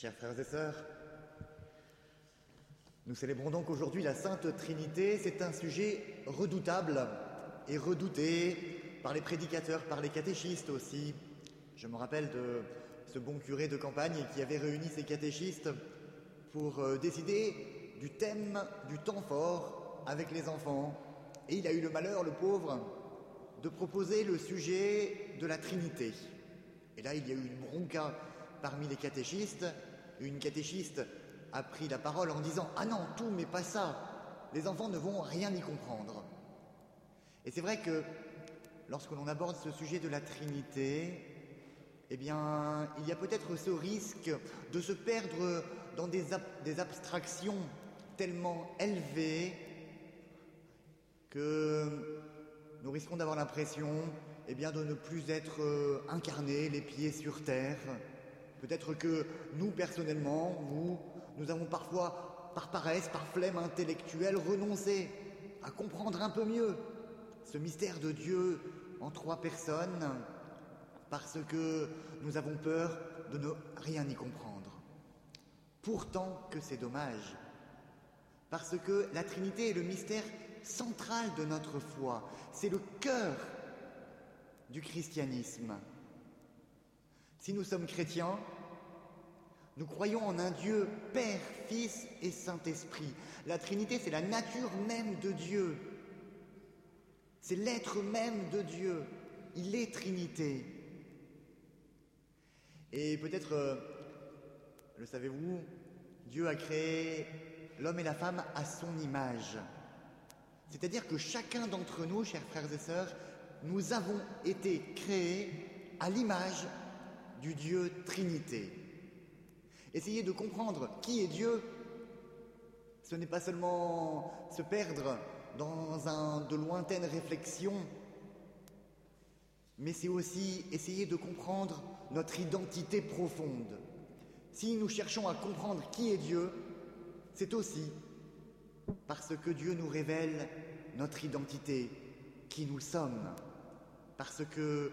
Chers frères et sœurs, nous célébrons donc aujourd'hui la Sainte Trinité. C'est un sujet redoutable et redouté par les prédicateurs, par les catéchistes aussi. Je me rappelle de ce bon curé de campagne qui avait réuni ses catéchistes pour euh, décider du thème du temps fort avec les enfants. Et il a eu le malheur, le pauvre, de proposer le sujet de la Trinité. Et là, il y a eu une bronca parmi les catéchistes. Une catéchiste a pris la parole en disant Ah non, tout, mais pas ça. Les enfants ne vont rien y comprendre. Et c'est vrai que lorsque l'on aborde ce sujet de la Trinité, eh bien, il y a peut-être ce risque de se perdre dans des, abstractions tellement élevées que nous risquons d'avoir l'impression eh de ne plus être euh, incarnés, les pieds sur terre. Peut-être que nous, personnellement, nous, nous avons parfois, par paresse, par flemme intellectuelle, renoncé à comprendre un peu mieux ce mystère de Dieu en trois personnes, parce que nous avons peur de ne rien y comprendre. Pourtant que c'est dommage, parce que la Trinité est le mystère central de notre foi, c'est le cœur du christianisme. Si nous sommes chrétiens, nous croyons en un Dieu Père, Fils et Saint-Esprit. La Trinité, c'est la nature même de Dieu. C'est l'être même de Dieu. Il est Trinité. Et peut-être, euh, le savez-vous, Dieu a créé l'homme et la femme à son image. C'est-à-dire que chacun d'entre nous, chers frères et sœurs, nous avons été créés à l'image du Dieu Trinité. Essayez de comprendre qui est Dieu, ce n'est pas seulement se perdre dans de lointaines réflexions, mais c'est aussi essayer de comprendre notre identité profonde. Si nous cherchons à comprendre qui est Dieu, c'est aussi parce que Dieu nous révèle notre identité, qui nous sommes, parce que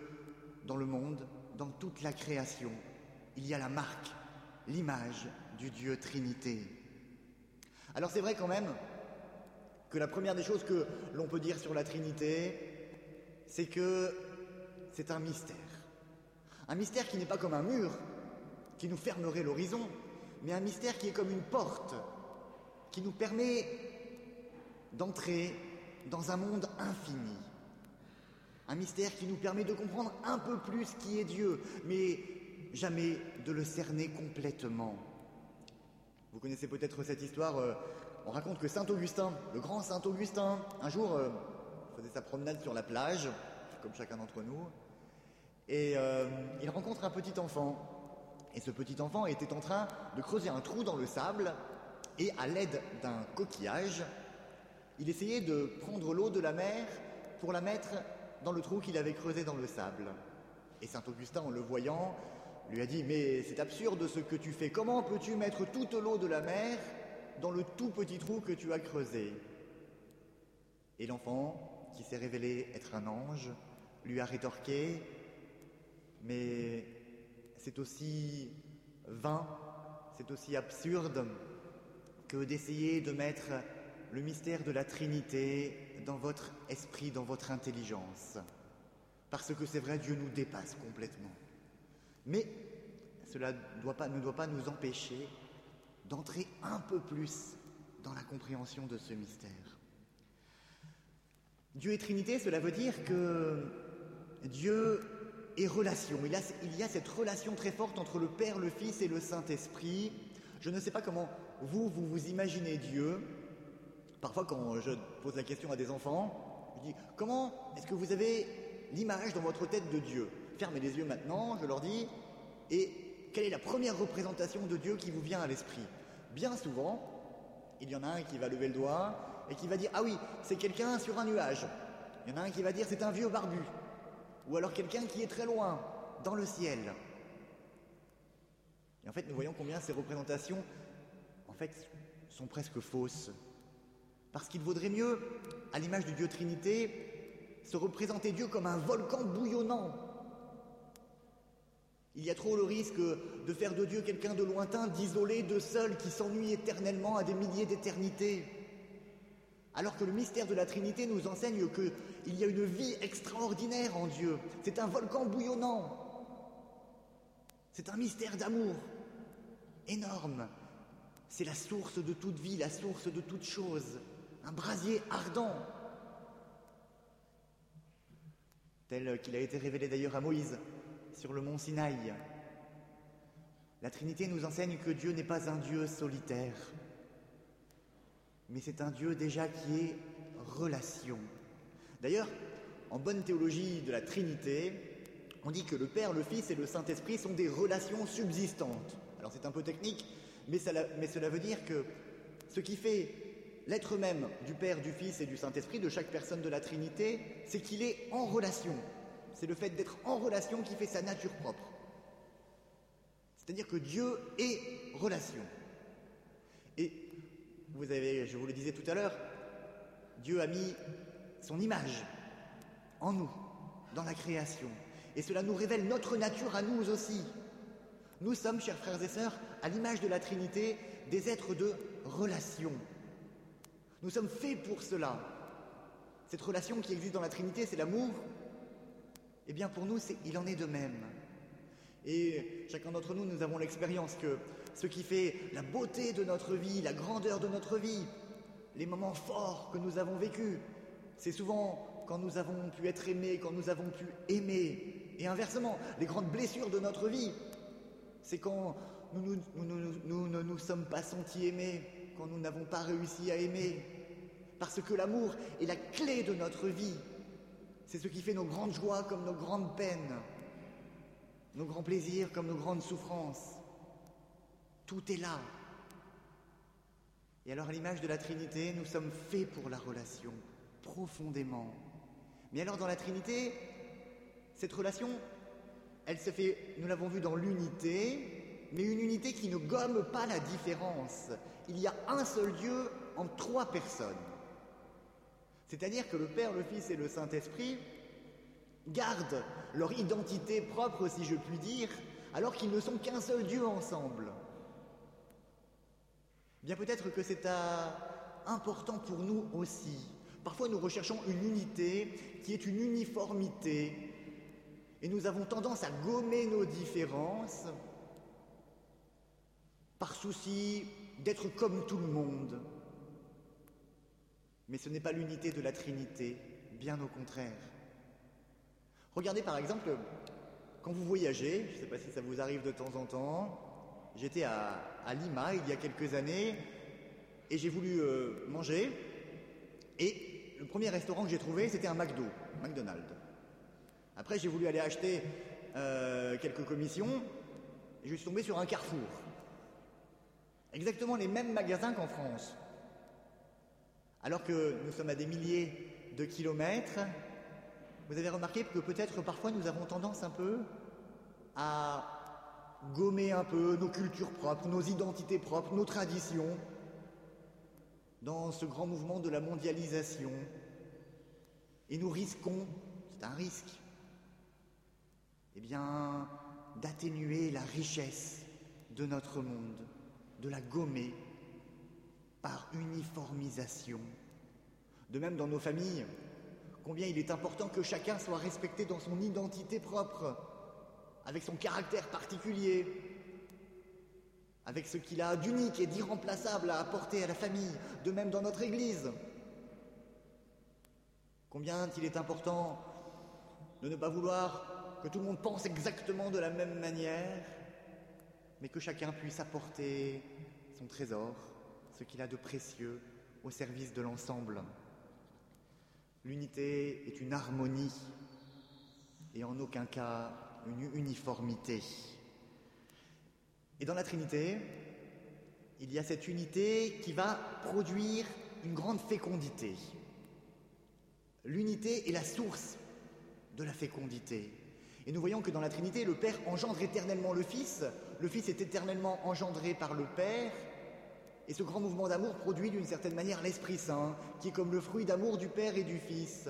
dans le monde, dans toute la création, il y a la marque, l'image du Dieu Trinité. Alors c'est vrai quand même que la première des choses que l'on peut dire sur la Trinité, c'est que c'est un mystère. Un mystère qui n'est pas comme un mur, qui nous fermerait l'horizon, mais un mystère qui est comme une porte, qui nous permet d'entrer dans un monde infini. Un mystère qui nous permet de comprendre un peu plus qui est Dieu, mais jamais de le cerner complètement. Vous connaissez peut-être cette histoire, euh, on raconte que Saint Augustin, le grand Saint Augustin, un jour euh, faisait sa promenade sur la plage, comme chacun d'entre nous, et euh, il rencontre un petit enfant. Et ce petit enfant était en train de creuser un trou dans le sable, et à l'aide d'un coquillage, il essayait de prendre l'eau de la mer pour la mettre dans le trou qu'il avait creusé dans le sable. Et Saint Augustin, en le voyant, lui a dit Mais c'est absurde ce que tu fais. Comment peux-tu mettre toute l'eau de la mer dans le tout petit trou que tu as creusé? Et l'enfant, qui s'est révélé être un ange, lui a rétorqué Mais c'est aussi vain, c'est aussi absurde que d'essayer de mettre le mystère de la Trinité dans votre esprit, dans votre intelligence. Parce que c'est vrai, Dieu nous dépasse complètement. Mais cela ne doit pas nous empêcher d'entrer un peu plus dans la compréhension de ce mystère. Dieu est Trinité, cela veut dire que Dieu est relation. Il, il y a cette relation très forte entre le Père, le Fils et le Saint-Esprit. Je ne sais pas comment vous vous imaginez Dieu, Parfois, quand je pose la question à des enfants, je dis Comment est-ce que vous avez l'image dans votre tête de Dieu? Fermez les yeux maintenant, je leur dis, et quelle est la première représentation de Dieu qui vous vient à l'esprit? Bien souvent, il y en a un qui va lever le doigt et qui va dire Ah oui, c'est quelqu'un sur un nuage. Il y en a un qui va dire C'est un vieux barbu. Ou alors quelqu'un qui est très loin, dans le ciel. Et en fait, nous voyons combien ces représentations, en fait, sont presque fausses. Parce qu'il vaudrait mieux, à l'image du Dieu Trinité, se représenter Dieu comme un volcan bouillonnant, Il y a trop le risque de faire de Dieu quelqu'un de lointain, d'isolé, de seul, qui s'ennuie éternellement à des milliers d'éternités. Alors que le mystère de la Trinité nous enseigne qu'il y a une vie extraordinaire en Dieu. C'est un volcan bouillonnant. C'est un mystère d'amour énorme. C'est la source de toute vie, la source de toute chose. Un brasier ardent. Tel qu'il a été révélé d'ailleurs à Moïse sur le mont Sinaï. La Trinité nous enseigne que Dieu n'est pas un Dieu solitaire, mais c'est un Dieu déjà qui est relation. D'ailleurs, en bonne théologie de la Trinité, on dit que le Père, le Fils et le Saint-Esprit sont des relations subsistantes. Alors c'est un peu technique, mais cela, veut dire que ce qui fait l'être même du Père, du Fils et du Saint-Esprit, de chaque personne de la Trinité, c'est qu'il est en relation. C'est le fait d'être en relation qui fait sa nature propre. C'est-à-dire que Dieu est relation. Et vous avez, je vous le disais tout à l'heure, Dieu a mis son image en nous, dans la création. Et cela nous révèle notre nature à nous aussi. Nous sommes, chers frères et sœurs, à l'image de la Trinité, des êtres de relation. Nous sommes faits pour cela. Cette relation qui existe dans la Trinité, c'est l'amour. Eh bien, pour nous, il en est de même. Et chacun d'entre nous, nous avons l'expérience que ce qui fait la beauté de notre vie, la grandeur de notre vie, les moments forts que nous avons vécus, c'est souvent quand nous avons pu être aimés, quand nous avons pu aimer. Et inversement, les grandes blessures de notre vie, c'est quand nous, ne nous sommes pas sentis aimés, quand nous n'avons pas réussi à aimer. Parce que l'amour est la clé de notre vie. C'est ce qui fait nos grandes joies comme nos grandes peines nos grands plaisirs comme nos grandes souffrances. Tout est là. Et alors à l'image de la Trinité, nous sommes faits pour la relation, profondément. Mais alors dans la Trinité, cette relation, elle se fait, nous l'avons vu dans l'unité, mais une unité qui ne gomme pas la différence. Il y a un seul Dieu en trois personnes. C'est-à-dire que le Père, le Fils et le Saint-Esprit gardent leur identité propre, si je puis dire, alors qu'ils ne sont qu'un seul Dieu ensemble. Bien peut-être que c'est important pour nous aussi. Parfois nous recherchons une unité qui est une uniformité et nous avons tendance à gommer nos différences par souci d'être comme tout le monde. Mais ce n'est pas l'unité de la Trinité, bien au contraire. Regardez par exemple, quand vous voyagez, je ne sais pas si ça vous arrive de temps en temps, j'étais à, Lima il y a quelques années et j'ai voulu euh, manger et le premier restaurant que j'ai trouvé c'était un McDo, McDonald's. Après j'ai voulu aller acheter euh, quelques commissions et je suis tombé sur un carrefour. Exactement les mêmes magasins qu'en France. Alors que nous sommes à des milliers de kilomètres, vous avez remarqué que peut-être parfois nous avons tendance un peu à gommer un peu nos cultures propres, nos identités propres, nos traditions dans ce grand mouvement de la mondialisation. Et nous risquons, c'est un risque, eh bien, d'atténuer la richesse de notre monde, de la gommer par uniformisation. De même dans nos familles, combien il est important que chacun soit respecté dans son identité propre, avec son caractère particulier, avec ce qu'il a d'unique et d'irremplaçable à apporter à la famille, de même dans notre Église. Combien il est important de ne pas vouloir que tout le monde pense exactement de la même manière, mais que chacun puisse apporter son trésor, ce qu'il a de précieux, au service de l'ensemble. L'unité est une harmonie et en aucun cas une uniformité. Et dans la Trinité, il y a cette unité qui va produire une grande fécondité. L'unité est la source de la fécondité. Et nous voyons que dans la Trinité, le Père engendre éternellement le Fils, le Fils est éternellement engendré par le Père, et ce grand mouvement d'amour produit d'une certaine manière l'Esprit Saint, qui est comme le fruit d'amour du Père et du Fils.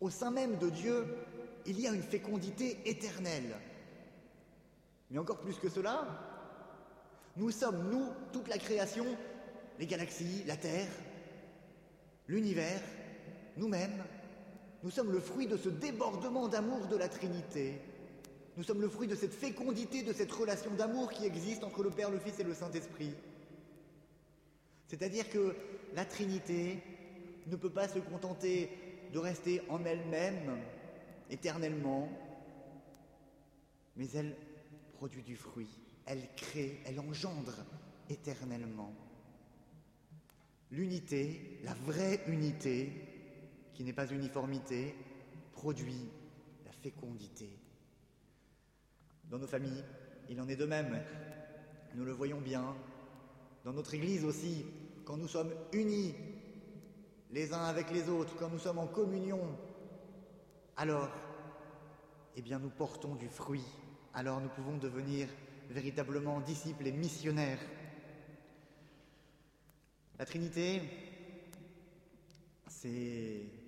Au sein même de Dieu, il y a une fécondité éternelle. Mais encore plus que cela, nous sommes, nous, toute la création, les galaxies, la Terre, l'univers, nous-mêmes, nous sommes le fruit de ce débordement d'amour de la Trinité. Nous sommes le fruit de cette fécondité, de cette relation d'amour qui existe entre le Père, le Fils et le Saint-Esprit. C'est-à-dire que la Trinité ne peut pas se contenter de rester en elle-même éternellement, mais elle produit du fruit, elle crée, elle engendre éternellement. L'unité, la vraie unité, qui n'est pas uniformité, produit la fécondité. Dans nos familles, il en est de même. Nous le voyons bien. Dans notre Église aussi, quand nous sommes unis les uns avec les autres, quand nous sommes en communion, alors, eh bien, nous portons du fruit. Alors, nous pouvons devenir véritablement disciples et missionnaires. La Trinité, c'est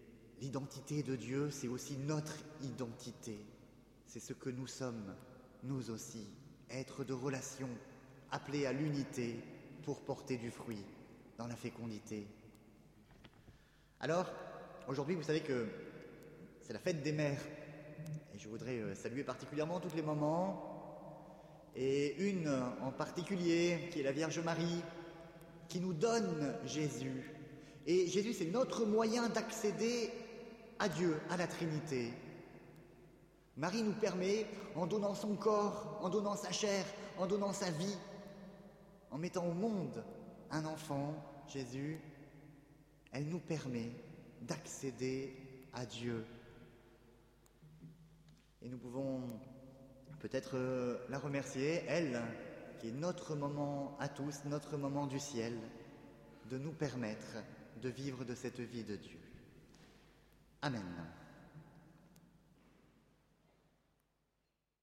l'identité de Dieu, c'est aussi notre identité. C'est ce que nous sommes, nous aussi, êtres de relation, appelés à l'unité pour porter du fruit dans la fécondité. Alors, aujourd'hui, vous savez que c'est la fête des mères. Et je voudrais euh, saluer particulièrement toutes les mamans, et une en particulier, qui est la Vierge Marie, qui nous donne Jésus. Et Jésus, c'est notre moyen d'accéder à Dieu, à la Trinité. Marie nous permet, en donnant son corps, en donnant sa chair, en donnant sa vie, en mettant au monde un enfant, Jésus, elle nous permet d'accéder à Dieu. Et nous pouvons peut-être euh, la remercier, elle, qui est notre moment à tous, notre moment du ciel, de nous permettre de vivre de cette vie de Dieu. Amen.